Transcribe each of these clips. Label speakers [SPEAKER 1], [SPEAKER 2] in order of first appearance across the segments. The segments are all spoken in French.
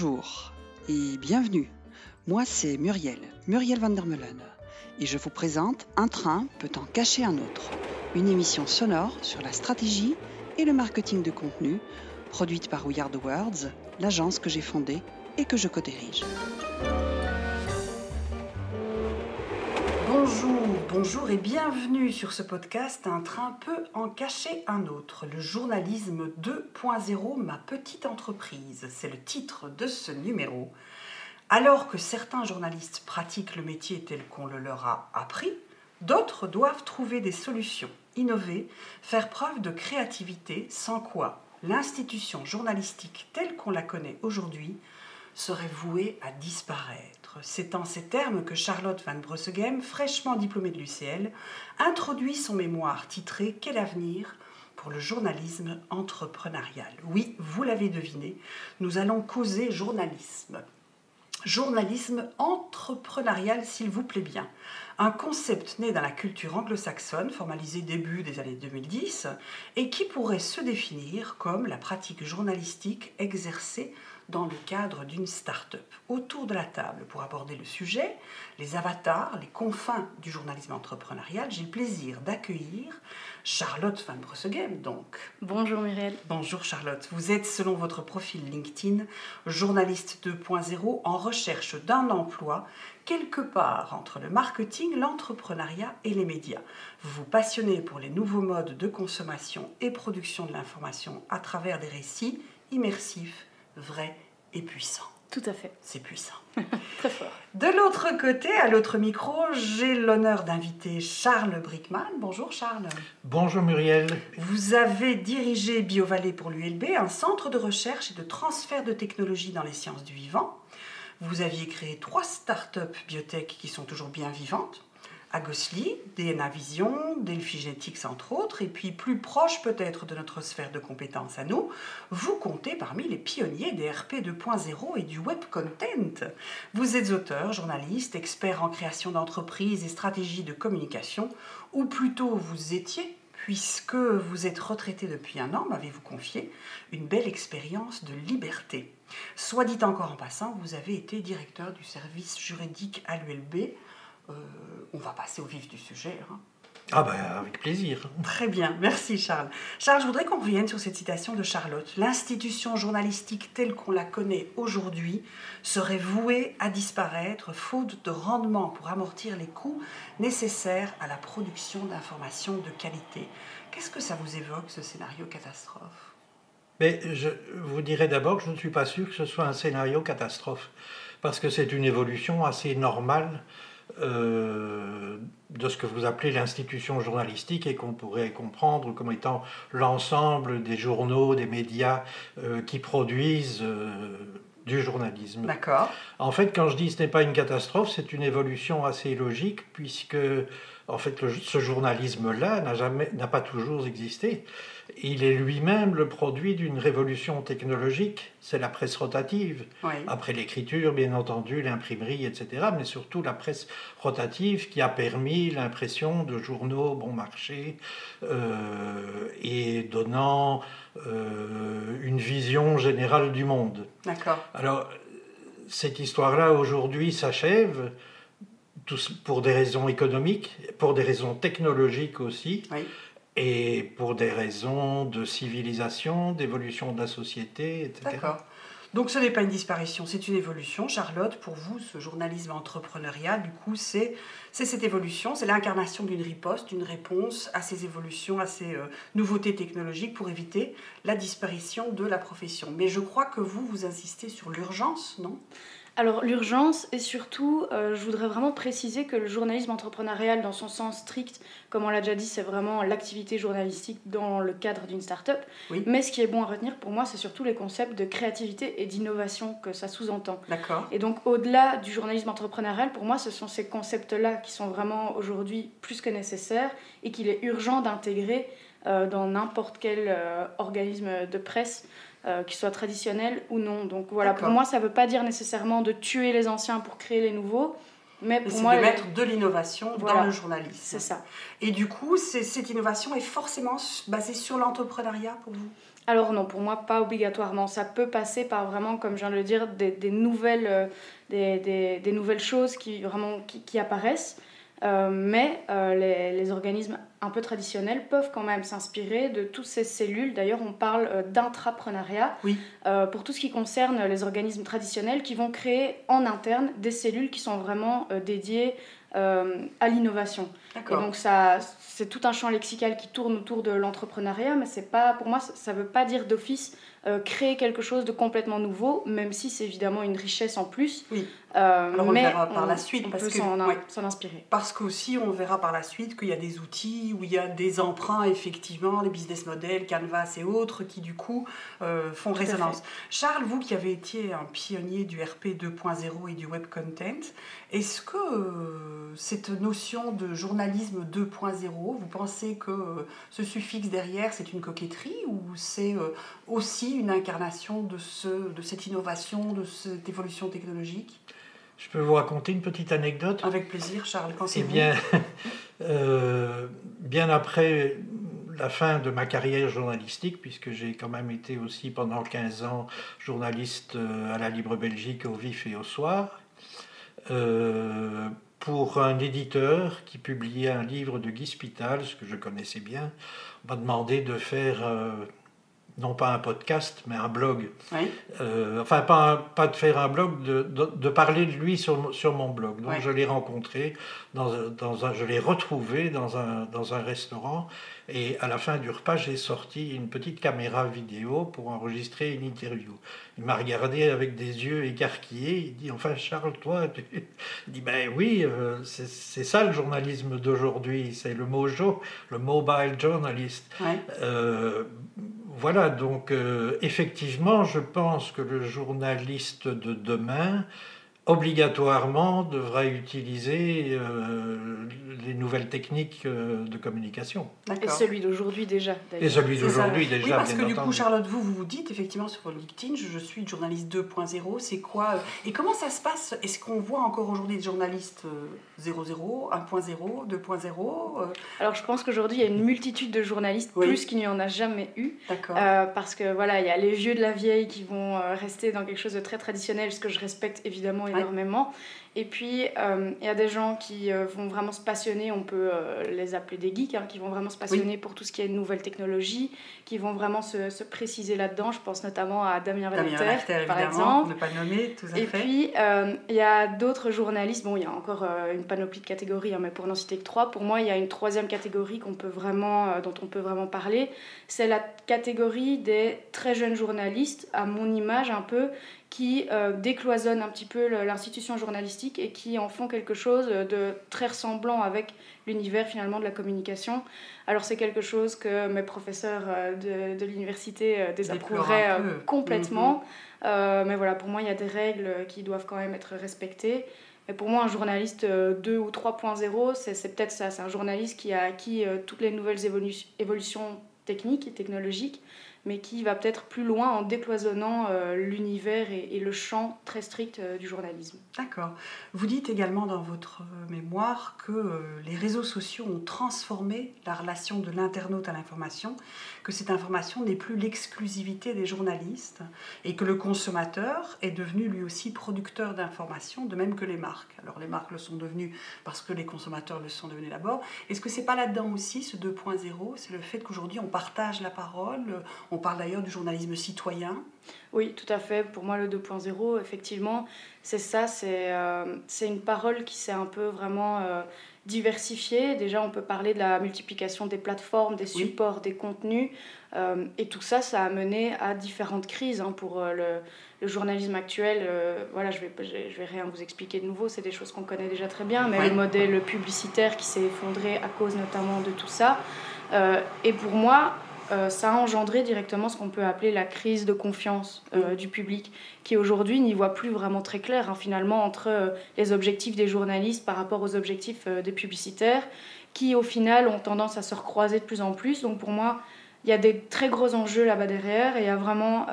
[SPEAKER 1] Bonjour et bienvenue. Moi, c'est Muriel, Muriel van der et je vous présente Un train peut en cacher un autre, une émission sonore sur la stratégie et le marketing de contenu, produite par We Are Words, l'agence que j'ai fondée et que je co-dirige. Bonjour, bonjour et bienvenue sur ce podcast Un train peut en cacher un autre, le journalisme 2.0, ma petite entreprise. C'est le titre de ce numéro. Alors que certains journalistes pratiquent le métier tel qu'on le leur a appris, d'autres doivent trouver des solutions, innover, faire preuve de créativité, sans quoi l'institution journalistique telle qu'on la connaît aujourd'hui serait vouée à disparaître. C'est en ces termes que Charlotte Van Brussegem, fraîchement diplômée de l'UCL, introduit son mémoire titré Quel avenir? pour le journalisme entrepreneurial. Oui, vous l'avez deviné, nous allons causer journalisme. Journalisme entrepreneurial, s'il vous plaît bien. Un concept né dans la culture anglo-saxonne, formalisé début des années 2010, et qui pourrait se définir comme la pratique journalistique exercée dans le cadre d'une start-up. Autour de la table, pour aborder le sujet, les avatars, les confins du journalisme entrepreneurial, j'ai le plaisir d'accueillir Charlotte Van Brussegem, donc.
[SPEAKER 2] Bonjour Muriel.
[SPEAKER 1] Bonjour Charlotte. Vous êtes, selon votre profil LinkedIn, journaliste 2.0 en recherche d'un emploi quelque part entre le marketing, l'entrepreneuriat et les médias. Vous vous passionnez pour les nouveaux modes de consommation et production de l'information à travers des récits immersifs vrai et puissant.
[SPEAKER 2] Tout à fait.
[SPEAKER 1] C'est puissant.
[SPEAKER 2] Très fort.
[SPEAKER 1] De l'autre côté, à l'autre micro, j'ai l'honneur d'inviter Charles Brickman. Bonjour Charles.
[SPEAKER 3] Bonjour Muriel.
[SPEAKER 1] Vous avez dirigé BioValley pour l'ULB, un centre de recherche et de transfert de technologies dans les sciences du vivant. Vous aviez créé trois start-up biotech qui sont toujours bien vivantes. Agosli, DNA Vision, Delphi Genetics entre autres, et puis plus proche peut-être de notre sphère de compétences à nous, vous comptez parmi les pionniers des RP 2.0 et du web content. Vous êtes auteur, journaliste, expert en création d'entreprises et stratégie de communication, ou plutôt vous étiez puisque vous êtes retraité depuis un an, m'avez-vous confié, une belle expérience de liberté. Soit dit encore en passant, vous avez été directeur du service juridique à l'ULB, euh, on va passer au vif du sujet. Hein.
[SPEAKER 3] Ah ben avec plaisir.
[SPEAKER 1] Très bien, merci Charles. Charles, je voudrais qu'on revienne sur cette citation de Charlotte. L'institution journalistique telle qu'on la connaît aujourd'hui serait vouée à disparaître faute de rendement pour amortir les coûts nécessaires à la production d'informations de qualité. Qu'est-ce que ça vous évoque ce scénario catastrophe?
[SPEAKER 3] Mais je vous dirais d'abord que je ne suis pas sûr que ce soit un scénario catastrophe parce que c'est une évolution assez normale euh, de ce que vous appelez l'institution journalistique et qu'on pourrait comprendre comme étant l'ensemble des journaux, des médias euh, qui produisent euh, du journalisme.
[SPEAKER 1] D'accord.
[SPEAKER 3] En fait, quand je dis ce n'est pas une catastrophe, c'est une évolution assez logique puisque en fait ce journalisme-là n'a jamais, n'a pas toujours existé. Il est lui-même le produit d'une révolution technologique, c'est la presse rotative. Après l'écriture, bien entendu, l'imprimerie, etc., mais surtout la presse rotative qui a permis l'impression de journaux bon marché euh, et donnant euh, une vision générale du monde.
[SPEAKER 1] D'accord.
[SPEAKER 3] Alors, cette histoire-là, aujourd'hui, s'achève pour des raisons économiques, pour des raisons technologiques aussi.
[SPEAKER 1] Oui
[SPEAKER 3] et pour des raisons de civilisation, d'évolution de la société, etc.
[SPEAKER 1] D'accord. Donc ce n'est pas une disparition, c'est une évolution. Charlotte, pour vous, ce journalisme entrepreneurial, du coup, c'est cette évolution, c'est l'incarnation d'une riposte, d'une réponse à ces évolutions, à ces euh, nouveautés technologiques pour éviter la disparition de la profession. Mais je crois que vous, vous insistez sur l'urgence, non?
[SPEAKER 2] Alors l'urgence et surtout, euh, je voudrais vraiment préciser que le journalisme entrepreneurial dans son sens strict, comme on l'a déjà dit, c'est vraiment l'activité journalistique dans le cadre d'une start-up. Mais ce qui est bon à retenir pour moi, c'est surtout les concepts de créativité et d'innovation que ça sous-entend.
[SPEAKER 1] D'accord.
[SPEAKER 2] Et donc au-delà du journalisme entrepreneurial, pour moi, ce sont ces concepts-là qui sont vraiment aujourd'hui plus que nécessaires et qu'il est urgent d'intégrer euh, dans n'importe quel euh, organisme de presse euh, qu'ils soient traditionnels ou non. Donc voilà, pour moi, ça ne veut pas dire nécessairement de tuer les anciens pour créer les nouveaux. Mais pour moi,
[SPEAKER 1] de mettre de l'innovation dans le journalisme.
[SPEAKER 2] C'est ça.
[SPEAKER 1] Et du coup, cette innovation est forcément basée sur l'entrepreneuriat pour vous?
[SPEAKER 2] Alors non, pour moi, pas obligatoirement. Ça peut passer par vraiment, comme je viens de le dire, des, nouvelles, des, nouvelles choses qui, vraiment, qui apparaissent. Euh, mais euh, les, organismes un peu traditionnels peuvent quand même s'inspirer de toutes ces cellules. D'ailleurs, on parle euh, d'intrapreneuriat pour tout ce qui concerne les organismes traditionnels qui vont créer en interne des cellules qui sont vraiment dédiées à l'innovation. Et donc, ça, c'est tout un champ lexical qui tourne autour de l'entrepreneuriat, mais c'est pas, pour moi, ça ne veut pas dire d'office euh, créer quelque chose de complètement nouveau, même si c'est évidemment une richesse en plus.
[SPEAKER 1] Oui. Euh, Alors on
[SPEAKER 2] mais
[SPEAKER 1] verra par la suite.
[SPEAKER 2] On
[SPEAKER 1] parce
[SPEAKER 2] peut s'en inspirer.
[SPEAKER 1] Parce qu'aussi, on verra par la suite qu'il y a des outils, où il y a des emprunts, effectivement, des business models, Canvas et autres, qui du coup euh, font résonance. Charles, vous qui avez été un pionnier du RP 2.0 et du web content, est-ce que cette notion de journalisme 2.0, vous pensez que ce suffixe derrière, c'est une coquetterie ou c'est aussi une incarnation de, ce, de cette innovation, de cette évolution technologique?
[SPEAKER 3] Je peux vous raconter une petite anecdote
[SPEAKER 1] Avec plaisir, Charles. Quand c'est
[SPEAKER 3] eh bien, euh, bien après la fin de ma carrière journalistique, puisque j'ai quand même été aussi pendant 15 ans journaliste euh, à la Libre Belgique au vif et au soir, euh, pour un éditeur qui publiait un livre de Guy Spital, ce que je connaissais bien, m'a demandé de faire non pas un podcast, mais un blog. Euh, enfin, pas, pas de faire un blog, de, de, parler de lui sur, sur mon blog. Donc, je l'ai rencontré, dans, dans un, je l'ai retrouvé dans un, dans un restaurant. Et à la fin du repas, j'ai sorti une petite caméra vidéo pour enregistrer une interview. Il m'a regardé avec des yeux écarquillés. Il dit Enfin, Charles, toi, tu... Il dit Ben oui, euh, c'est ça le journalisme d'aujourd'hui. C'est le mojo, le mobile journalist. Euh, voilà, donc euh, effectivement, je pense que le journaliste de demain obligatoirement devra utiliser euh, les nouvelles techniques euh, de communication.
[SPEAKER 2] Et celui d'aujourd'hui déjà.
[SPEAKER 3] Et celui d'aujourd'hui déjà. Oui,
[SPEAKER 1] parce que du coup, Charlotte, vous, vous vous dites effectivement sur LinkedIn, je, suis journaliste 2.0, c'est quoi euh, Et comment ça se passe? Est-ce qu'on voit encore aujourd'hui des journalistes 0.0, 1.0, 2.0
[SPEAKER 2] Alors je pense qu'aujourd'hui, il y a une multitude de journalistes, plus qu'il n'y en a jamais eu. D'accord. parce que voilà, il y a les vieux de la vieille qui vont rester dans quelque chose de très traditionnel, ce que je respecte évidemment énormément. Et puis, euh, il y a des gens qui euh, vont vraiment se passionner, on peut euh, les appeler des geeks, hein, qui vont vraiment se passionner pour tout ce qui est nouvelles technologies, qui vont vraiment se, se préciser là-dedans. Je pense notamment à Damien Valter, par exemple.
[SPEAKER 1] Ne pas nommer, tout à
[SPEAKER 2] Et puis, il y a d'autres journalistes, bon, il y a encore une panoplie de catégories, hein, mais pour n'en citer que trois, pour moi, il y a une troisième catégorie qu'on peut vraiment, dont on peut vraiment parler. C'est la catégorie des très jeunes journalistes, à mon image un peu, qui décloisonnent un petit peu l'institution journalistique et qui en font quelque chose de très ressemblant avec l'univers finalement de la communication. Alors c'est quelque chose que mes professeurs euh, de, de l'université euh, désapprouveraient complètement. Mm-hmm. mais voilà, pour moi, il y a des règles qui doivent quand même être respectées. Et pour moi, un journaliste 2 ou 3.0, c'est peut-être ça. C'est un journaliste qui a acquis toutes les nouvelles évolutions techniques et technologiques mais qui va peut-être plus loin en décloisonnant euh, l'univers et, le champ très strict euh, du journalisme.
[SPEAKER 1] D'accord. Vous dites également dans votre euh, mémoire que les réseaux sociaux ont transformé la relation de l'internaute à l'information, que cette information n'est plus l'exclusivité des journalistes et que le consommateur est devenu lui aussi producteur d'informations, de même que les marques. Alors les marques le sont devenues parce que les consommateurs le sont devenus d'abord. Est-ce que c'est pas là-dedans aussi ce 2.0 C'est le fait qu'aujourd'hui on partage la parole, on parle d'ailleurs du journalisme citoyen.
[SPEAKER 2] Oui, tout à fait. Pour moi, le 2.0, effectivement, c'est ça. C'est euh, une parole qui s'est un peu vraiment euh, diversifiée. Déjà, on peut parler de la multiplication des plateformes, des supports, des contenus. Euh, et tout ça, ça a mené à différentes crises hein, pour le, le, journalisme actuel. voilà, je vais, je vais rien vous expliquer de nouveau. C'est des choses qu'on connaît déjà très bien. Mais le modèle publicitaire qui s'est effondré à cause notamment de tout ça. Et pour moi, euh, ça a engendré directement ce qu'on peut appeler la crise de confiance euh, du public, qui aujourd'hui n'y voit plus vraiment très clair hein, finalement entre euh, les objectifs des journalistes par rapport aux objectifs des publicitaires, qui au final ont tendance à se recroiser de plus en plus. Donc pour moi, il y a des très gros enjeux là-bas derrière, et il y a vraiment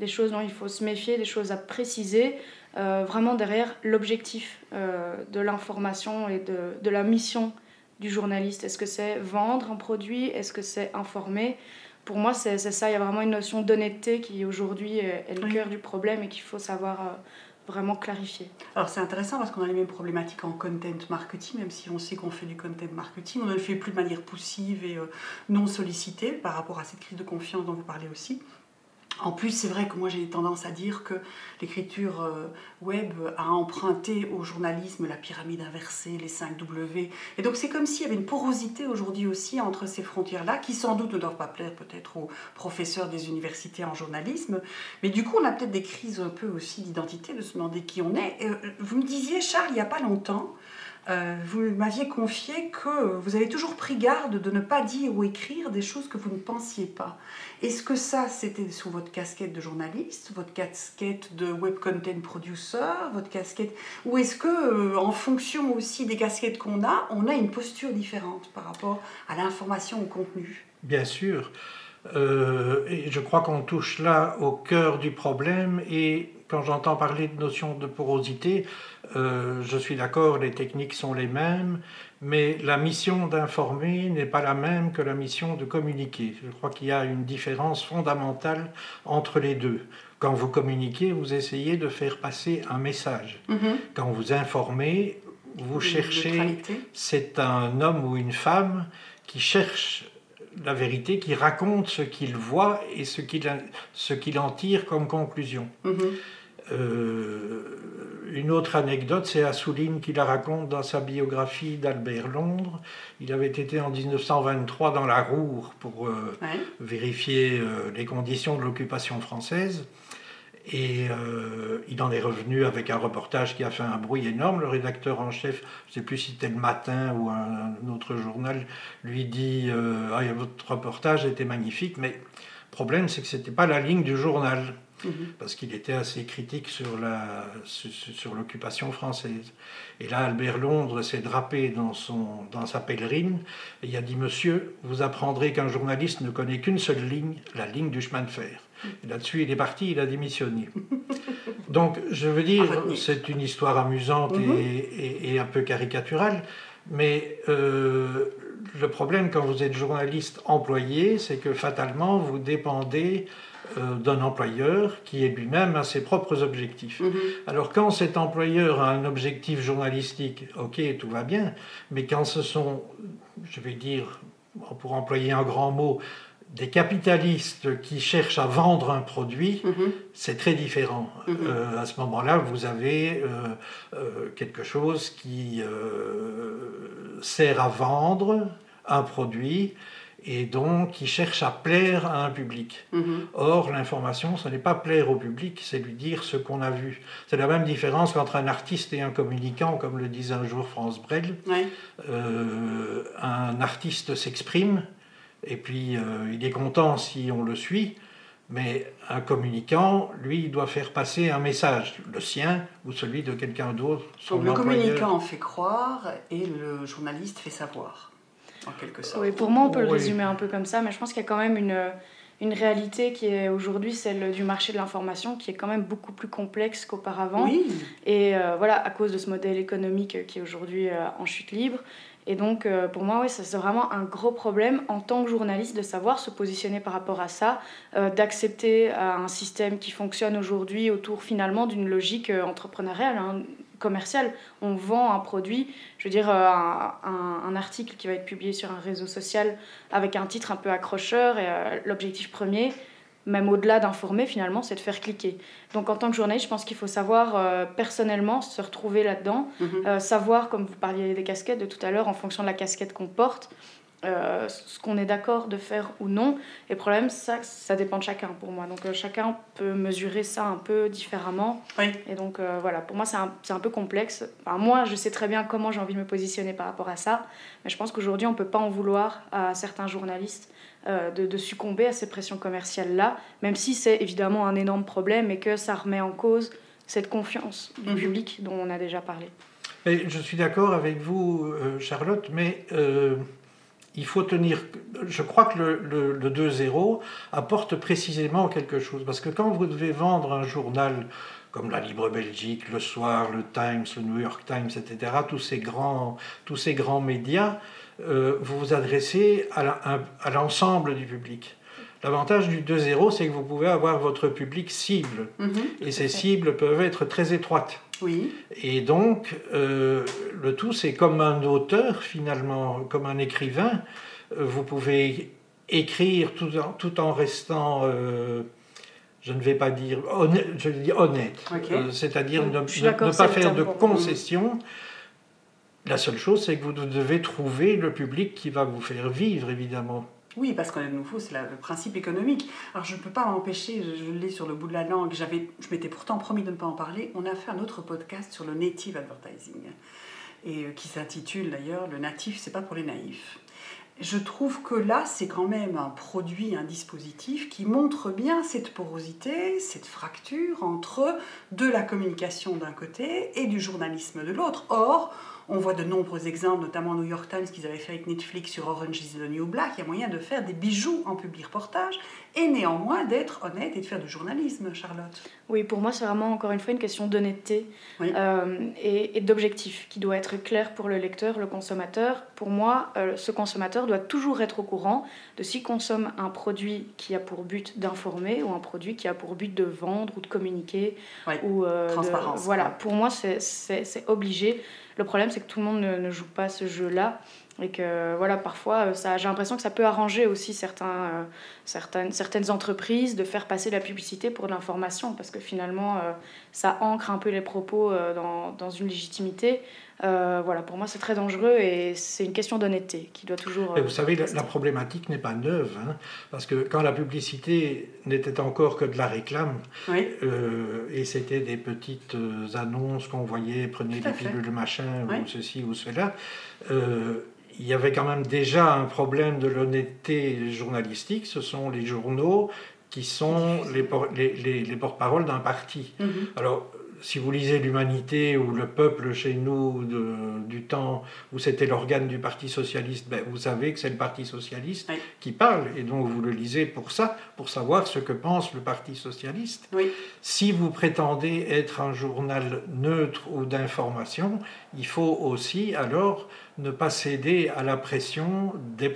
[SPEAKER 2] des choses dont il faut se méfier, des choses à préciser. vraiment derrière l'objectif de l'information et de, de la mission du journaliste Est-ce que c'est vendre un produit? Est-ce que c'est informer? Pour moi, c'est ça. Il y a vraiment une notion d'honnêteté qui aujourd'hui est, le cœur du problème et qu'il faut savoir euh, vraiment clarifier.
[SPEAKER 1] Alors c'est intéressant parce qu'on a les mêmes problématiques en content marketing, même si on sait qu'on fait du content marketing, on ne le fait plus de manière poussive et euh, non sollicitée par rapport à cette crise de confiance dont vous parlez aussi. En plus, c'est vrai que moi j'ai tendance à dire que l'écriture euh, web a emprunté au journalisme la pyramide inversée, les 5 W. Et donc c'est comme s'il y avait une porosité aujourd'hui aussi entre ces frontières-là, qui sans doute ne doivent pas plaire peut-être aux professeurs des universités en journalisme. Mais du coup, on a peut-être des crises un peu aussi d'identité, de se demander qui on est. Euh, vous me disiez, Charles, il n'y a pas longtemps, euh, vous m'aviez confié que vous avez toujours pris garde de ne pas dire ou écrire des choses que vous ne pensiez pas. Est-ce que ça, c'était sous votre casquette de journaliste, votre casquette de web content producer, votre casquette, ou est-ce que, euh, en fonction aussi des casquettes qu'on a, on a une posture différente par rapport à l'information, au contenu?
[SPEAKER 3] Bien sûr. Euh, et je crois qu'on touche là au cœur du problème et quand j'entends parler de notion de porosité, euh, je suis d'accord, les techniques sont les mêmes, mais la mission d'informer n'est pas la même que la mission de communiquer. Je crois qu'il y a une différence fondamentale entre les deux. Quand vous communiquez, vous essayez de faire passer un message. Mm-hmm. Quand vous informez, vous cherchez, c'est un homme ou une femme qui cherche la vérité, qui raconte ce qu'il voit et ce qu'il en tire comme conclusion. Mm-hmm. Euh, une autre anecdote, c'est Assouline qui la raconte dans sa biographie d'Albert Londres. Il avait été en 1923 dans la Roure pour euh, vérifier euh, les conditions de l'occupation française. Et il en est revenu avec un reportage qui a fait un bruit énorme. Le rédacteur en chef, je ne sais plus si c'était le matin ou un, autre journal, lui dit ah, Votre reportage était magnifique, mais le problème, c'est que ce n'était pas la ligne du journal. Mhm. parce qu'il était assez critique sur, la, sur, l'occupation française. Et là, Albert Londres s'est drapé dans, son, dans sa pèlerine et il a dit Monsieur, vous apprendrez qu'un journaliste ne connaît qu'une seule ligne, la ligne du chemin de fer. Là-dessus, il est parti, il a démissionné. Donc, je veux dire, c'est une histoire amusante mhm. et, et, un peu caricaturale, mais euh, le problème quand vous êtes journaliste employé, c'est que fatalement, vous dépendez euh, d'un employeur qui est lui-même à ses propres objectifs. Mhm. Alors quand cet employeur a un objectif journalistique, ok, tout va bien, mais quand ce sont, je vais dire, pour employer un grand mot, des capitalistes qui cherchent à vendre un produit, mhm. c'est très différent. Mhm. Euh, à ce moment-là, vous avez euh, quelque chose qui sert à vendre un produit et donc qui cherche à plaire à un public. Mhm. Or, l'information, ce n'est pas plaire au public, c'est lui dire ce qu'on a vu. C'est la même différence qu'entre un artiste et un communicant, comme le disait un jour France Brel. Euh, un artiste s'exprime, et puis euh, il est content si on le suit, mais un communicant, lui, il doit faire passer un message, le sien ou celui de quelqu'un d'autre.
[SPEAKER 1] Donc le communicant fait croire et le journaliste fait savoir quelque sorte.
[SPEAKER 2] Oui, pour moi, on peut le résumer un peu comme ça, mais je pense qu'il y a quand même une, une réalité qui est aujourd'hui celle du marché de l'information, qui est quand même beaucoup plus complexe qu'auparavant.
[SPEAKER 1] Oui.
[SPEAKER 2] Et euh, voilà, à cause de ce modèle économique qui est aujourd'hui euh, en chute libre. Et donc, euh, pour moi, oui, c'est vraiment un gros problème en tant que journaliste de savoir se positionner par rapport à ça, d'accepter un système qui fonctionne aujourd'hui autour finalement d'une logique entrepreneuriale. Hein commercial. On vend un produit, je veux dire, euh, un, article qui va être publié sur un réseau social avec un titre un peu accrocheur. Et euh, l'objectif premier, même au-delà d'informer finalement, c'est de faire cliquer. Donc en tant que journaliste, je pense qu'il faut savoir euh, personnellement se retrouver là-dedans, mhm. savoir, comme vous parliez des casquettes de tout à l'heure, en fonction de la casquette qu'on porte, euh, ce qu'on est d'accord de faire ou non. Et le problème, ça, ça dépend de chacun pour moi. Donc euh, chacun peut mesurer ça un peu différemment. Et donc euh, voilà, pour moi, c'est un, un, peu complexe. Enfin, moi, je sais très bien comment j'ai envie de me positionner par rapport à ça. Mais je pense qu'aujourd'hui, on ne peut pas en vouloir à certains journalistes de, de, succomber à ces pressions commerciales-là, même si c'est évidemment un énorme problème et que ça remet en cause cette confiance du mhm. public dont on a déjà parlé.
[SPEAKER 3] je suis d'accord avec vous, Charlotte, mais il faut tenir. Je crois que le, le, 2-0 apporte précisément quelque chose. Parce que quand vous devez vendre un journal comme la Libre Belgique, Le Soir, le Times, le New York Times, etc., tous ces grands, tous ces grands médias, euh, vous vous adressez à l'ensemble du public. L'avantage du 2.0, c'est que vous pouvez avoir votre public cible.
[SPEAKER 1] Mhm.
[SPEAKER 3] Et ces cibles peuvent être très étroites.
[SPEAKER 1] Oui.
[SPEAKER 3] Et donc, euh, le tout, c'est comme un auteur, finalement, comme un écrivain. Euh, vous pouvez écrire tout en, tout en restant, euh, je ne vais pas dire honnête, je dis honnête. C'est-à-dire ne, pas faire de
[SPEAKER 2] moi.
[SPEAKER 3] La seule chose, c'est que vous devez trouver le public qui va vous faire vivre, évidemment.
[SPEAKER 1] Oui, parce qu'à nouveau, c'est le principe économique. Alors, je ne peux pas m'empêcher, je, je l'ai sur le bout de la langue, je m'étais pourtant promis de ne pas en parler. On a fait un autre podcast sur le native advertising, et euh, qui s'intitule d'ailleurs Le natif, c'est pas pour les naïfs. Je trouve que là, c'est quand même un produit, un dispositif qui montre bien cette porosité, cette fracture entre de la communication d'un côté et du journalisme de l'autre. Or, on voit de nombreux exemples, notamment New York Times, qu'ils avaient fait avec Netflix sur Orange is the New Black. Il y a moyen de faire des bijoux en public reportage et néanmoins d'être honnête et de faire du journalisme, Charlotte.
[SPEAKER 2] Oui, pour moi, c'est vraiment encore une fois une question d'honnêteté
[SPEAKER 1] Oui.
[SPEAKER 2] euh, et, et d'objectif qui doit être clair pour le lecteur, le consommateur. Pour moi, euh, ce consommateur doit toujours être au courant de s'il consomme un produit qui a pour but d'informer ou un produit qui a pour but de vendre ou de communiquer.
[SPEAKER 1] Oui.
[SPEAKER 2] Ou, euh, de-
[SPEAKER 1] Transparence,
[SPEAKER 2] voilà, pour moi, c'est- obligé. Le problème, c'est que tout le monde ne, ne joue pas ce jeu-là. Et que voilà, parfois, euh, ça- j'ai l'impression que ça peut arranger aussi certains, euh, certaines, certaines entreprises de faire passer la publicité pour de l'information, parce que finalement, euh, ça ancre un peu les propos euh, dans, dans une légitimité. Euh, voilà, pour moi, c'est très dangereux et c'est une question d'honnêteté qui doit toujours.
[SPEAKER 3] Et vous savez, la, problématique n'est pas neuve, hein, parce que quand la publicité n'était encore que de la réclame,
[SPEAKER 1] Oui,
[SPEAKER 3] euh, et c'était des petites annonces qu'on voyait, prenez des
[SPEAKER 1] fait.
[SPEAKER 3] pilules machin,
[SPEAKER 1] Oui.
[SPEAKER 3] ou ceci ou cela, euh, il y avait quand même déjà un problème de l'honnêteté journalistique. Ce sont les journaux qui sont les, por- les, les- les porte-paroles d'un parti.
[SPEAKER 1] Mhm.
[SPEAKER 3] Alors, si vous lisez l'Humanité ou le Peuple chez nous de- du temps où c'était l'organe du Parti socialiste, ben, vous savez que c'est le Parti socialiste
[SPEAKER 1] Oui.
[SPEAKER 3] qui parle, et donc vous le lisez pour ça, pour savoir ce que pense le Parti socialiste.
[SPEAKER 1] oui.
[SPEAKER 3] Si vous prétendez être un journal neutre ou d'information, il faut aussi alors ne pas céder à la pression des...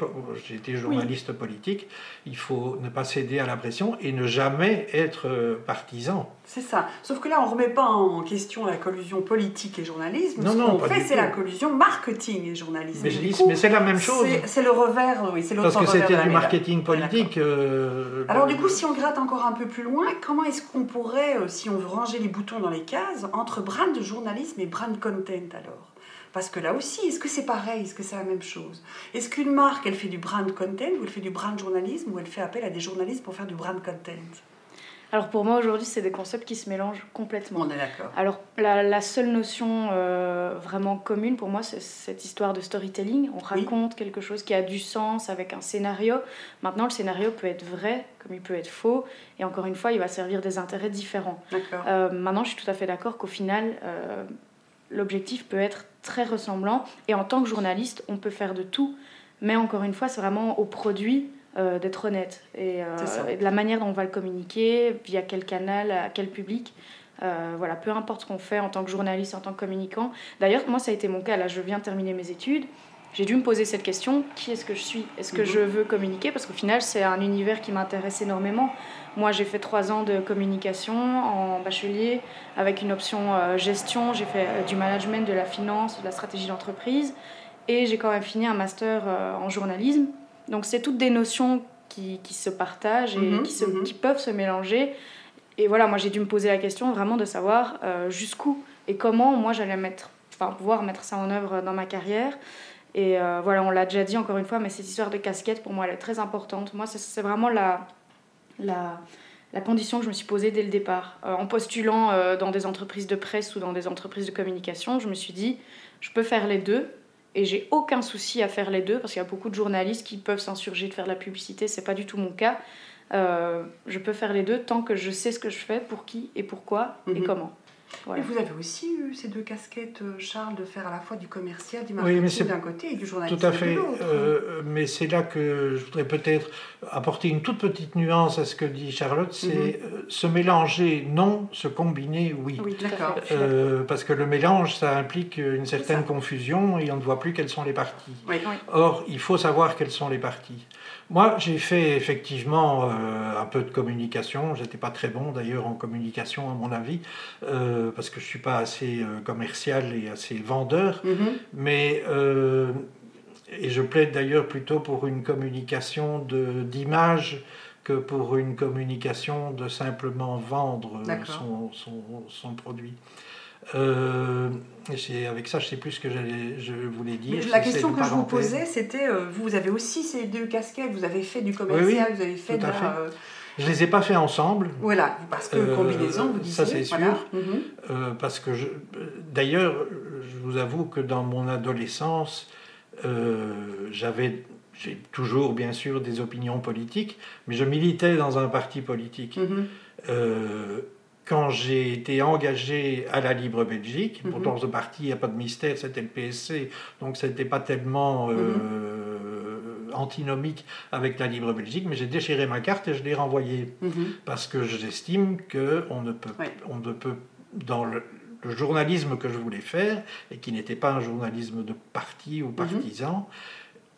[SPEAKER 3] été journaliste politique, il faut ne pas céder à la pression et ne jamais être euh, partisan.
[SPEAKER 1] C'est ça. Sauf que là, on ne remet pas en question la collusion politique et journalisme.
[SPEAKER 3] Non,
[SPEAKER 1] Ce
[SPEAKER 3] non,
[SPEAKER 1] qu'on fait, c'est
[SPEAKER 3] tout.
[SPEAKER 1] la collusion marketing et journalisme.
[SPEAKER 3] Mais je dis,
[SPEAKER 1] coup,
[SPEAKER 3] mais c'est la même chose.
[SPEAKER 1] c'est- C'est le revers, oui, c'est
[SPEAKER 3] Parce que
[SPEAKER 1] de
[SPEAKER 3] c'était du marketing politique. euh,
[SPEAKER 1] Alors du coup, si on gratte encore un peu plus loin, comment est-ce qu'on pourrait, euh, si on veut ranger les boutons dans les cases, entre brand journalisme et brand content alors? Parce que là aussi, est-ce que c'est pareil? Est-ce que c'est la même chose? Est-ce qu'une marque, elle fait du brand content ou elle fait du brand journalisme ou elle fait appel à des journalistes pour faire du brand content?
[SPEAKER 2] Alors pour moi, aujourd'hui, c'est des concepts qui se mélangent complètement.
[SPEAKER 1] On est d'accord.
[SPEAKER 2] Alors, la, la seule notion euh, vraiment commune pour moi, c'est cette histoire de storytelling. On
[SPEAKER 1] Oui.
[SPEAKER 2] raconte quelque chose qui a du sens avec un scénario. Maintenant, le scénario peut être vrai, comme il peut être faux. Et encore une fois, il va servir des intérêts différents.
[SPEAKER 1] D'accord.
[SPEAKER 2] Euh, maintenant, je suis tout à fait d'accord qu'au final, euh, l'objectif peut être très ressemblant. Et en tant que journaliste, on peut faire de tout. Mais encore une fois, c'est vraiment au produit euh, d'être honnête. Et, euh, et de la manière dont on va le communiquer, via quel canal, à quel public. Euh, voilà, peu importe ce qu'on fait en tant que journaliste, en tant que communicant. D'ailleurs, moi, ça a été mon cas. Là, je viens de terminer mes études. J'ai dû me poser cette question qui est-ce que je suis? Est-ce que
[SPEAKER 1] Mhm.
[SPEAKER 2] je veux communiquer? Parce qu'au final, c'est un univers qui m'intéresse énormément. Moi, j'ai fait trois ans de communication en bachelier avec une option euh, gestion. J'ai fait euh, du management, de la finance, de la stratégie d'entreprise. Et j'ai quand même fini un master euh, en journalisme. Donc, c'est toutes des notions qui, qui se partagent et
[SPEAKER 1] Mhm,
[SPEAKER 2] qui, se-
[SPEAKER 1] mhm.
[SPEAKER 2] qui peuvent se mélanger. Et voilà, moi, j'ai dû me poser la question vraiment de savoir jusqu'où et comment moi j'allais mettre, enfin, pouvoir mettre ça en œuvre dans ma carrière. Et euh, voilà, on l'a déjà dit encore une fois, mais cette histoire de casquette, pour moi, elle est très importante. Moi, c'est vraiment la, la, la condition que je me suis posée dès le départ. Euh, en postulant euh, dans des entreprises de presse ou dans des entreprises de communication, je me suis dit, je peux faire les deux. Et j'ai aucun souci à faire les deux, parce qu'il y a beaucoup de journalistes qui peuvent s'insurger de faire de la publicité, c'est pas du tout mon cas. Euh, je peux faire les deux tant que je sais ce que je fais, pour qui et pourquoi et
[SPEAKER 1] Mhm.
[SPEAKER 2] comment. Voilà.
[SPEAKER 1] Et vous avez aussi eu ces deux casquettes, euh, Charles, de faire à la fois du commercial, du
[SPEAKER 3] Oui,
[SPEAKER 1] marketing
[SPEAKER 3] c'est
[SPEAKER 1] d'un côté et du journalisme
[SPEAKER 3] Tout à
[SPEAKER 1] de
[SPEAKER 3] fait. euh, mais c'est là que je voudrais peut-être apporter une toute petite nuance à ce que dit Charlotte, c'est
[SPEAKER 1] Mhm.
[SPEAKER 3] euh, se mélanger, non, se combiner, oui.
[SPEAKER 2] Oui,
[SPEAKER 1] D'accord.
[SPEAKER 3] Euh, parce que le mélange, ça implique une certaine confusion et on ne voit plus quelles sont les parties.
[SPEAKER 1] Oui.
[SPEAKER 2] Oui.
[SPEAKER 3] Or, il faut savoir quelles sont les parties. Moi, j'ai fait effectivement euh, un peu de communication. J'étais pas très bon d'ailleurs en communication, à mon avis, euh, parce que je suis pas assez euh, commercial et assez vendeur.
[SPEAKER 1] Mhm.
[SPEAKER 3] Mais et je plaide d'ailleurs plutôt pour une communication d'image que pour une communication de simplement vendre son, son produit. Euh, avec ça, je sais plus ce que je voulais dire.
[SPEAKER 1] Mais la question que je vous posais, c'était, euh, vous avez aussi ces deux casquettes, vous avez fait du commercial,
[SPEAKER 3] oui,
[SPEAKER 1] vous avez fait de la... euh,
[SPEAKER 3] Je les ai pas fait ensemble.
[SPEAKER 1] voilà, parce que combinaison, vous
[SPEAKER 3] ça,
[SPEAKER 1] disiez.
[SPEAKER 3] c'est
[SPEAKER 1] voilà.
[SPEAKER 3] sûr.
[SPEAKER 1] Mhm.
[SPEAKER 3] Parce que d'ailleurs, je vous avoue que dans mon adolescence, j'avais, j'ai toujours bien sûr des opinions politiques, mais je militais dans un parti politique.
[SPEAKER 1] Mhm.
[SPEAKER 3] Quand j'ai été engagé à la Libre Belgique,
[SPEAKER 1] Mhm.
[SPEAKER 3] pourtant ce parti, il n'y a pas de mystère, c'était le PSC, donc ce n'était pas tellement euh, antinomique avec la Libre Belgique, mais j'ai déchiré ma carte et je l'ai renvoyée
[SPEAKER 1] Mhm.
[SPEAKER 3] parce que j'estime qu'on ne peut,
[SPEAKER 1] Ouais.
[SPEAKER 3] on ne peut dans le, le journalisme que je voulais faire, et qui n'était pas un journalisme de parti ou partisan,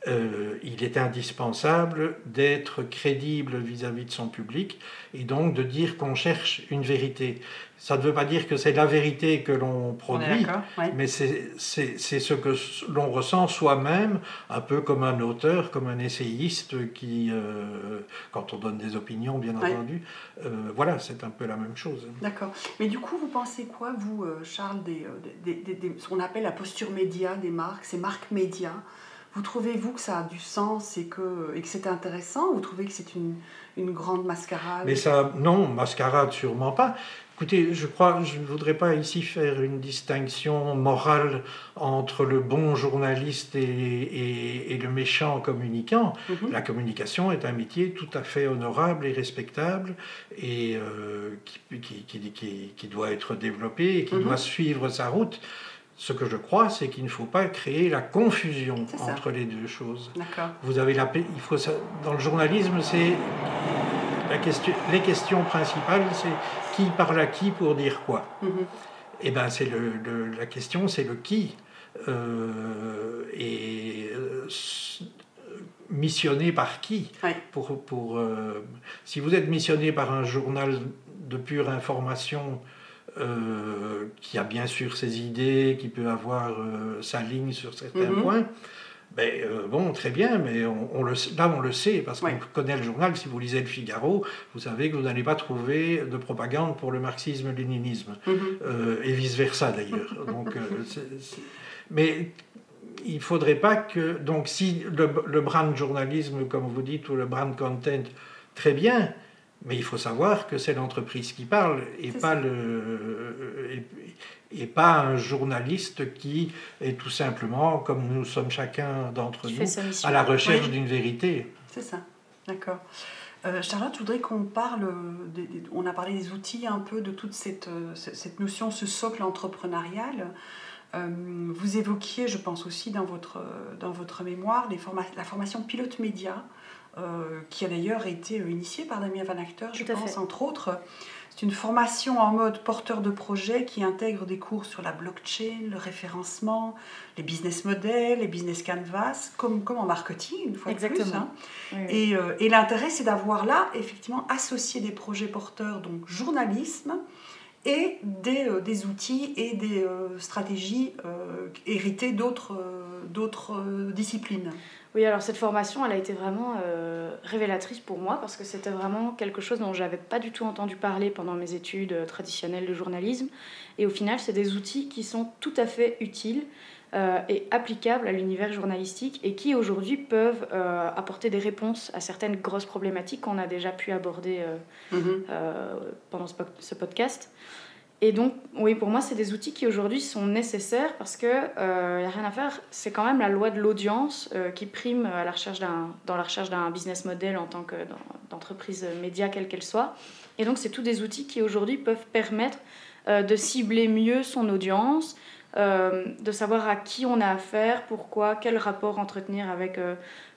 [SPEAKER 3] euh, il est indispensable d'être crédible vis-à-vis de son public et donc de dire qu'on cherche une vérité. Ça ne veut pas dire que c'est la vérité que l'on produit,
[SPEAKER 1] ouais.
[SPEAKER 3] mais c'est ce que l'on ressent soi-même, un peu comme un auteur, comme un essayiste qui, euh, quand on donne des opinions, bien
[SPEAKER 1] Ouais.
[SPEAKER 3] entendu, euh, voilà, c'est un peu la même chose.
[SPEAKER 1] D'accord. Mais du coup, vous pensez quoi, vous, Charles, des- des- des- ce qu'on appelle la posture média des marques, ces marques médias? Vous trouvez-vous que ça a du sens et que, et que c'est intéressant ou Vous trouvez que c'est une, une grande mascarade?
[SPEAKER 3] Mais ça, non, mascarade, sûrement pas. Écoutez, je crois, je ne voudrais pas ici faire une distinction morale entre le bon journaliste et, et- et le méchant communicant.
[SPEAKER 1] Mhm.
[SPEAKER 3] La communication est un métier tout à fait honorable et respectable et euh, qui, qui- qui- qui- doit être développé et qui
[SPEAKER 1] Mhm.
[SPEAKER 3] doit suivre sa route. Ce que je crois, c'est qu'il ne faut pas créer la confusion entre les deux choses. Vous avez la, il faut dans le journalisme, c'est la question, les questions principales, c'est qui parle à qui pour dire quoi.
[SPEAKER 1] Mhm.
[SPEAKER 3] Et ben c'est le, le- la question, c'est le qui. Euh, et euh, missionné par qui pour, pour, euh, Si vous êtes missionné par un journal de pure information euh, qui a bien sûr ses idées, qui peut avoir euh, sa ligne sur certains
[SPEAKER 1] Mhm.
[SPEAKER 3] points, ben, euh, bon, très bien, mais on, on le, là on le sait, parce qu'on connaît le journal. Si vous lisez le Figaro, vous savez que vous n'allez pas trouver de propagande pour le marxisme-léninisme
[SPEAKER 1] Mhm.
[SPEAKER 3] euh, et vice-versa d'ailleurs. Donc, euh, Mais il ne faudrait pas que... Donc si le, le brand journalisme, comme vous dites, ou le brand content, très bien, mais il faut savoir que c'est l'entreprise qui parle et pas,
[SPEAKER 1] ça.
[SPEAKER 3] le, et, et pas un journaliste qui est tout simplement, comme nous sommes chacun d'entre nous, à la recherche
[SPEAKER 1] Oui.
[SPEAKER 3] d'une vérité.
[SPEAKER 1] C'est ça. D'accord. Euh, Charlotte, je voudrais qu'on parle, des- des- on a parlé des outils un peu de toute cette, euh, ce- cette notion, ce socle entrepreneurial. Euh, vous évoquiez, je pense aussi dans votre, dans votre mémoire, les forma- la formation pilote média, euh, qui a d'ailleurs été euh, initiée par Damien Van Acter, je pense,
[SPEAKER 2] fait.
[SPEAKER 1] entre autres. C'est une formation en mode porteur de projet qui intègre des cours sur la blockchain, le référencement, les business models, les business canvas, comme, comme en marketing, une fois de plus.
[SPEAKER 2] Exactement.
[SPEAKER 1] hein.
[SPEAKER 2] Oui.
[SPEAKER 1] Et, euh, et l'intérêt, c'est d'avoir là, effectivement, associé des projets porteurs, donc journalisme, et des, euh, des outils et des euh, stratégies héritées d'autres disciplines.
[SPEAKER 2] Oui, alors cette formation, elle a été vraiment euh, révélatrice pour moi parce que c'était vraiment quelque chose dont j'avais pas du tout entendu parler pendant mes études euh, traditionnelles de journalisme. Et au final, c'est des outils qui sont tout à fait utiles euh, et applicables à l'univers journalistique et qui aujourd'hui peuvent euh, apporter des réponses à certaines grosses problématiques qu'on a déjà pu aborder euh, pendant ce podcast. Et donc, oui, pour moi, c'est des outils qui aujourd'hui sont nécessaires parce que il n'y a rien à faire. C'est quand même la loi de l'audience euh, qui prime à la recherche dans la recherche d'un business model en tant que dans- d'entreprise média, quelle qu'elle soit. Et donc, c'est tous des outils qui aujourd'hui peuvent permettre euh, de cibler mieux son audience, de savoir à qui on a affaire, pourquoi, quel rapport entretenir avec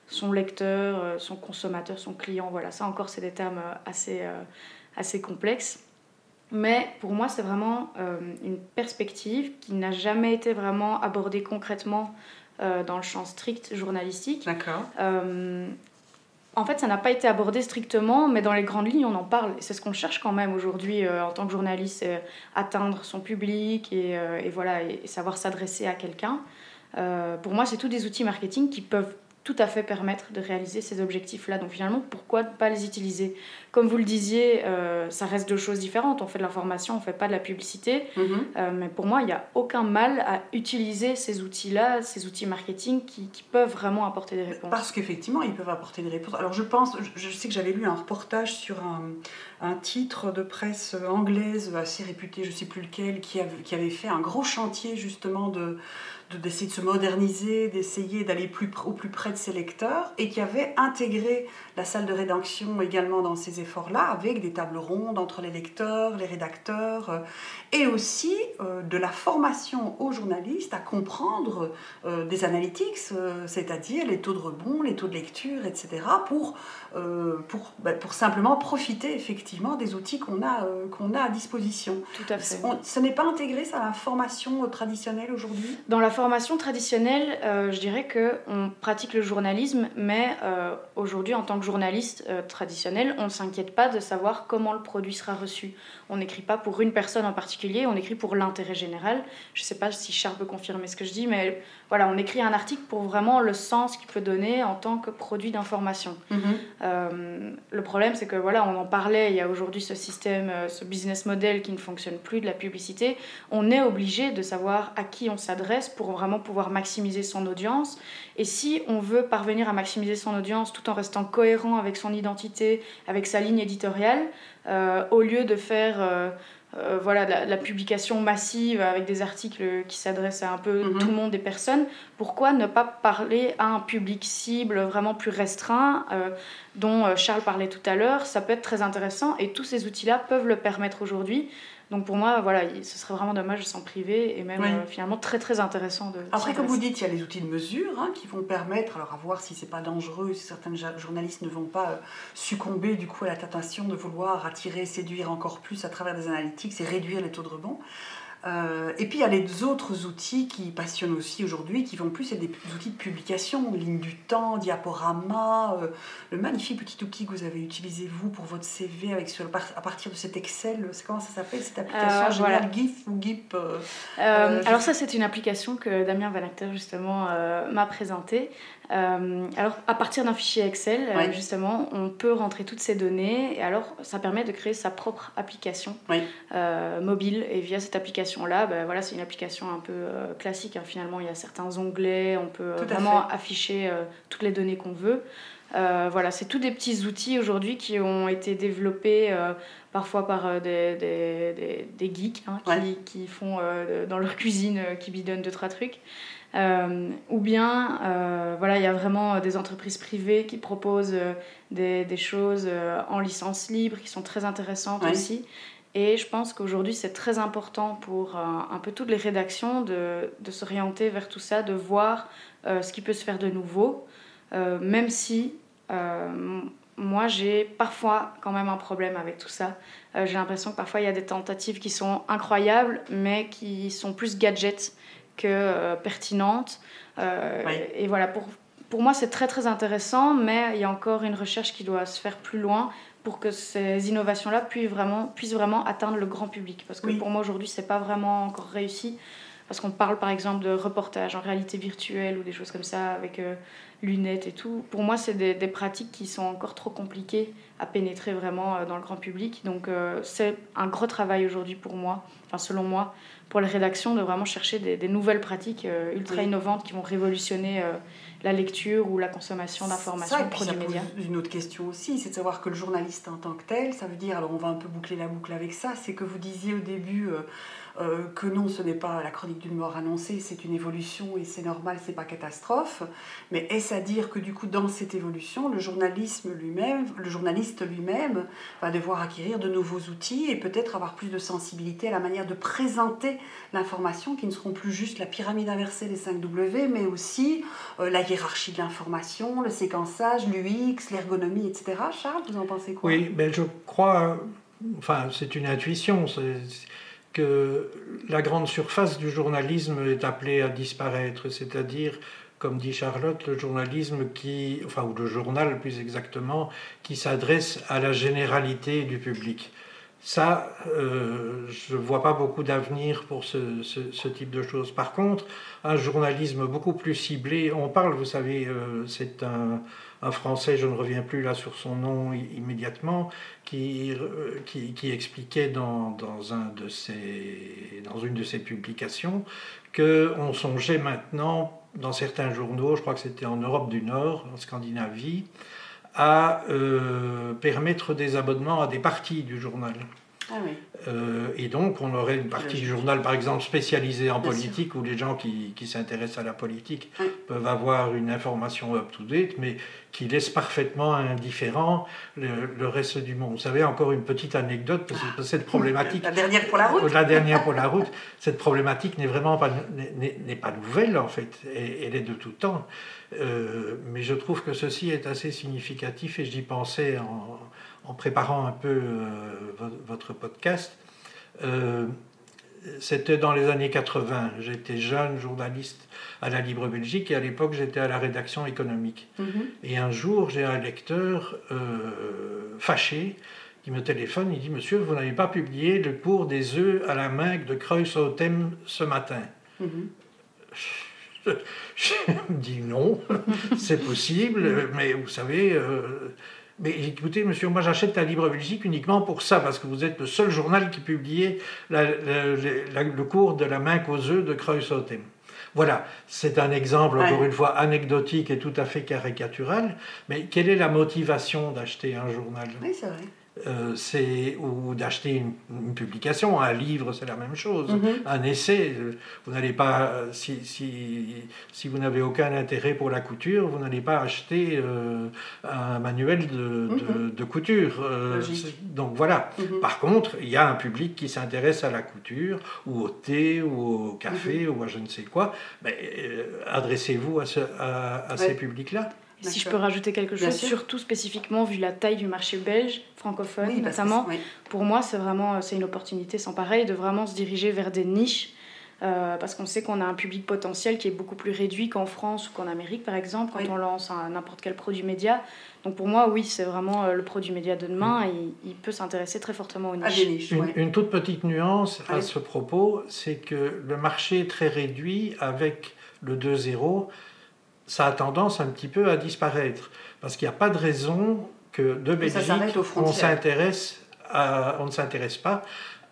[SPEAKER 2] son lecteur, son consommateur, son client. Voilà, ça encore, c'est des termes assez, assez complexes. Mais pour moi, c'est vraiment une perspective qui n'a jamais été vraiment abordée concrètement dans le champ strict journalistique.
[SPEAKER 1] D'accord
[SPEAKER 2] en fait, ça n'a pas été abordé strictement, mais dans les grandes lignes, on en parle. C'est ce qu'on cherche quand même aujourd'hui euh, en tant que journaliste, euh, atteindre son public et, euh, voilà, et savoir s'adresser à quelqu'un. pour moi, c'est tous des outils marketing qui peuvent tout à fait permettre de réaliser ces objectifs-là. Donc finalement, pourquoi ne pas les utiliser? Comme vous le disiez, euh, ça reste deux choses différentes. On fait de l'information, on ne fait pas de la publicité. Mhm. Euh, mais pour moi, il n'y a aucun mal à utiliser ces outils-là, ces outils marketing qui, qui, peuvent vraiment apporter des réponses.
[SPEAKER 1] Parce qu'effectivement, ils peuvent apporter des réponses. Alors je pense, je sais que j'avais lu un reportage sur un, un, titre de presse anglaise assez réputé, je ne sais plus lequel, qui avait, qui avait fait un gros chantier justement de d'essayer de, se moderniser, d'essayer d'aller plus, au plus près de ses lecteurs, et qui avait intégré la salle de rédaction également dans ces efforts-là, avec des tables rondes entre les lecteurs, les rédacteurs, euh, et aussi euh, de la formation aux journalistes à comprendre euh, des analytics, c'est-à-dire les taux de rebond, les taux de lecture, etc., pour, pour, ben, pour simplement profiter effectivement des outils qu'on a, qu'on a à disposition.
[SPEAKER 2] Tout à fait.
[SPEAKER 1] ce n'est pas intégré ça à la formation traditionnelle aujourd'hui?
[SPEAKER 2] Dans la formation traditionnelle, je dirais qu'on pratique le journalisme, mais aujourd'hui en tant que journaliste euh, traditionnel, on ne s'inquiète pas de savoir comment le produit sera reçu. On n'écrit pas pour une personne en particulier, on écrit pour l'intérêt général. Je ne sais pas si Charles peut confirmer ce que je dis, mais voilà, on écrit un article pour vraiment le sens qu'il peut donner en tant que produit d'information. Mhm. Euh, le problème, c'est que voilà, on en parlait, il y a aujourd'hui ce système, euh, ce business model qui ne fonctionne plus de la publicité. On est obligé de savoir à qui on s'adresse pour vraiment pouvoir maximiser son audience. Et si on veut parvenir à maximiser son audience tout en restant cohérent avec son identité, avec sa ligne éditoriale, euh, au lieu de faire euh, euh, voilà, la, publication massive avec des articles qui s'adressent à un peu mhm. tout le monde, des personnes, pourquoi ne pas parler à un public cible vraiment plus restreint, dont Charles parlait tout à l'heure Ça peut être très intéressant et tous ces outils-là peuvent le permettre aujourd'hui. Donc pour moi, voilà, ce serait vraiment dommage de s'en priver et même euh, finalement très très intéressant de.
[SPEAKER 1] Après, comme vous dites, il y a les outils de mesure hein, qui vont permettre, alors à voir si c'est pas dangereux, si certains journalistes ne vont pas euh, succomber du coup à la tentation de vouloir attirer, séduire encore plus à travers des analytiques et réduire les taux de rebond. Euh, et puis il y a les autres outils qui passionnent aussi aujourd'hui, qui vont plus être des outils de publication, ligne du temps, diaporama, euh, le magnifique petit outil que vous avez utilisé vous pour votre CV avec sur, à partir de cet Excel, c'est comment ça s'appelle cette application euh, géniale GIF ou GIP
[SPEAKER 2] Alors ça c'est une application que Damien Van Acter justement m'a présentée. Euh, alors, à partir d'un fichier Excel, euh, justement, on peut rentrer toutes ces données et alors ça permet de créer sa propre application euh, mobile. Et via cette application-là, ben, voilà, c'est une application un peu classique. Hein. Finalement, il y a certains onglets, on peut vraiment afficher toutes les données qu'on veut. voilà, c'est tous des petits outils aujourd'hui qui ont été développés parfois par des, des, des, geeks hein, qui, qui, font dans leur cuisine, qui bidonnent deux, trois trucs. Euh, ou bien, euh, voilà, il y a vraiment des entreprises privées qui proposent euh, des, des, choses en licence libre qui sont très intéressantes aussi. Et je pense qu'aujourd'hui, c'est très important pour un peu toutes les rédactions de, de s'orienter vers tout ça, de voir ce qui peut se faire de nouveau, même si moi, j'ai parfois quand même un problème avec tout ça. j'ai l'impression que parfois, il y a des tentatives qui sont incroyables, mais qui sont plus gadgets que euh, pertinente. Euh, et voilà, pour, pour moi, c'est très très intéressant, mais il y a encore une recherche qui doit se faire plus loin pour que ces innovations-là puissent vraiment, puissent vraiment atteindre le grand public. Parce que pour moi, aujourd'hui, c'est pas vraiment encore réussi. Parce qu'on parle par exemple de reportage en réalité virtuelle ou des choses comme ça avec euh, lunettes et tout. Pour moi, c'est des, des, pratiques qui sont encore trop compliquées à pénétrer vraiment dans le grand public. Donc, c'est un gros travail aujourd'hui pour moi, enfin selon moi, pour les rédactions de vraiment chercher des, nouvelles pratiques euh, ultra innovantes qui vont révolutionner euh, la lecture ou la consommation d'informations,
[SPEAKER 1] de produits médias. Une autre question aussi, c'est de savoir que le journaliste en tant que tel, ça veut dire, alors on va un peu boucler la boucle avec ça, c'est que vous disiez au début euh, que non, ce n'est pas la chronique d'une mort annoncée, c'est une évolution et c'est normal, c'est pas catastrophe. Mais est-ce à dire que du coup, dans cette évolution, le journalisme lui-même, le journaliste lui-même, va devoir acquérir de nouveaux outils et peut-être avoir plus de sensibilité à la manière de présenter l'information, qui ne seront plus juste la pyramide inversée des 5 W, mais aussi euh, la hiérarchie de l'information, le séquençage, l'UX, l'ergonomie, etc. Charles, vous en pensez quoi?
[SPEAKER 3] Oui, mais je crois, enfin, c'est une intuition. Que la grande surface du journalisme est appelée à disparaître, c'est-à-dire, comme dit Charlotte, le journalisme qui, enfin, ou le journal plus exactement, qui s'adresse à la généralité du public. Ça, euh, je ne vois pas beaucoup d'avenir pour ce, ce, type de choses. Par contre, un journalisme beaucoup plus ciblé, on parle, vous savez, euh, c'est un, un Français, je ne reviens plus là sur son nom immédiatement, qui, euh, qui, qui expliquait dans, dans, un de ses, dans une de ses publications qu'on songeait maintenant, dans certains journaux, je crois que c'était en Europe du Nord, en Scandinavie, à euh, permettre des abonnements à des parties du journal.
[SPEAKER 1] Ah oui.
[SPEAKER 3] Euh, et donc, on aurait une partie du journal, par exemple, spécialisée en politique, où les gens qui, qui s'intéressent à la politique peuvent avoir une information up-to-date, mais qui laisse parfaitement indifférent le, reste du monde. Vous savez, encore une petite anecdote, parce que cette problématique...
[SPEAKER 1] La dernière pour la route
[SPEAKER 3] La dernière pour la route. Cette problématique n'est vraiment pas, n'est, pas nouvelle, en fait. Elle est de tout temps. Euh, mais je trouve que ceci est assez significatif, et j'y pensais en en préparant un peu euh, votre podcast, euh, c'était dans les années 80. J'étais jeune journaliste à la Libre Belgique et à l'époque j'étais à la rédaction économique. Mhm. Et un jour j'ai un lecteur euh, fâché qui me téléphone, il dit Monsieur, vous n'avez pas publié le cours des œufs à la main de Kreuzautem ce matin. Mhm. je, me dis non, c'est possible, mais vous savez, mais écoutez, monsieur, moi j'achète la Libre Belgique uniquement pour ça, parce que vous êtes le seul journal qui publiait le cours de la main œufs de Kreuzautem. Voilà, c'est un exemple, encore une fois, anecdotique et tout à fait caricatural. Mais quelle est la motivation d'acheter un journal?
[SPEAKER 1] Oui, c'est vrai.
[SPEAKER 3] Euh, c'est ou d'acheter une, publication, un livre, c'est la même chose, mhm. un essai. Vous n'allez pas, si, si, si vous n'avez aucun intérêt pour la couture, vous n'allez pas acheter euh, un manuel de, mhm. de, couture. Euh, donc voilà. Mhm. Par contre, il y a un public qui s'intéresse à la couture, ou au thé, ou au café, ou à je ne sais quoi. Adressez-vous à, ce, à, ces publics-là.
[SPEAKER 2] Si je peux rajouter quelque chose, surtout spécifiquement vu la taille du marché belge, francophone notamment, pour moi c'est vraiment c'est une opportunité sans pareil de vraiment se diriger vers des niches. Euh, parce qu'on sait qu'on a un public potentiel qui est beaucoup plus réduit qu'en France ou qu'en Amérique, par exemple, quand on lance n'importe quel produit média. Donc pour moi, oui, c'est vraiment euh, le produit média de demain et il peut s'intéresser très fortement aux niches.
[SPEAKER 3] une, toute petite nuance à ce propos, c'est que le marché est très réduit avec le 2-0 ça a tendance un petit peu à disparaître. Parce qu'il n'y a pas de raison que de Belgique, on, s'intéresse on ne s'intéresse pas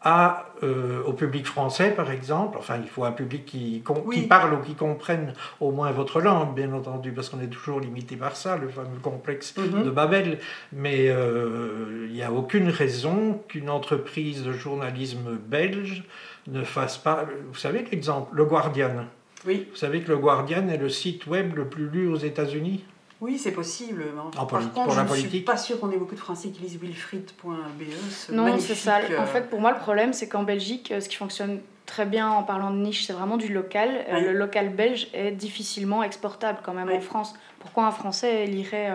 [SPEAKER 3] à, euh, au public français, par exemple. Enfin, il faut un public qui, qui parle ou qui comprenne au moins votre langue, bien entendu, parce qu'on est toujours limité par ça, le fameux complexe mhm. de Babel. Mais euh, il n'y a aucune raison qu'une entreprise de journalisme belge ne fasse pas... Vous savez l'exemple, le Guardian.
[SPEAKER 1] Oui.
[SPEAKER 3] Vous savez que le Guardian est le site web le plus lu aux États-Unis?
[SPEAKER 1] Oui, c'est possible.
[SPEAKER 3] En Par
[SPEAKER 1] contre,
[SPEAKER 3] pour
[SPEAKER 1] je
[SPEAKER 3] ne suis
[SPEAKER 1] pas sûr qu'on ait beaucoup de Français qui lisent wilfried.be.
[SPEAKER 2] Non, c'est ça. En euh, fait, pour moi, le problème, c'est qu'en Belgique, euh, ce qui fonctionne très bien en parlant de niche, c'est vraiment du local. Euh, le local belge est difficilement exportable quand même en France. Pourquoi un Français lirait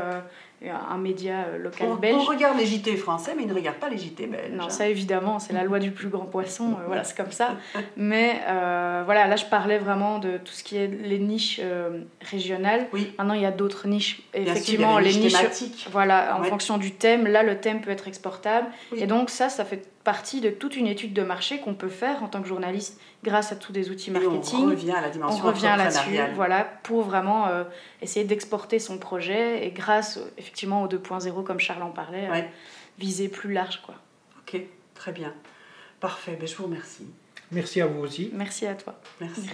[SPEAKER 2] un média euh, local belge.
[SPEAKER 1] On regarde les JT français, mais il ne regarde pas les JT belges.
[SPEAKER 2] Non, ça évidemment, c'est la loi du plus grand poisson, euh, voilà, c'est comme ça. Mais euh, voilà, là je parlais vraiment de tout ce qui est les niches régionales.
[SPEAKER 1] Oui.
[SPEAKER 2] Maintenant, il y a d'autres niches. Effectivement, les, niches. Voilà, en fonction du thème, là le thème peut être exportable. Et donc ça, ça fait partie de toute une étude de marché qu'on peut faire en tant que journaliste grâce à tous des outils marketing.
[SPEAKER 1] on revient à la dimension
[SPEAKER 2] On revient là-dessus, voilà, pour vraiment euh, essayer d'exporter son projet et grâce effectivement au 2.0 comme Charles en parlait, euh, viser plus large quoi.
[SPEAKER 1] Ok, très bien, parfait. Ben, je vous remercie.
[SPEAKER 3] Merci à vous aussi.
[SPEAKER 2] Merci à toi.
[SPEAKER 1] Merci.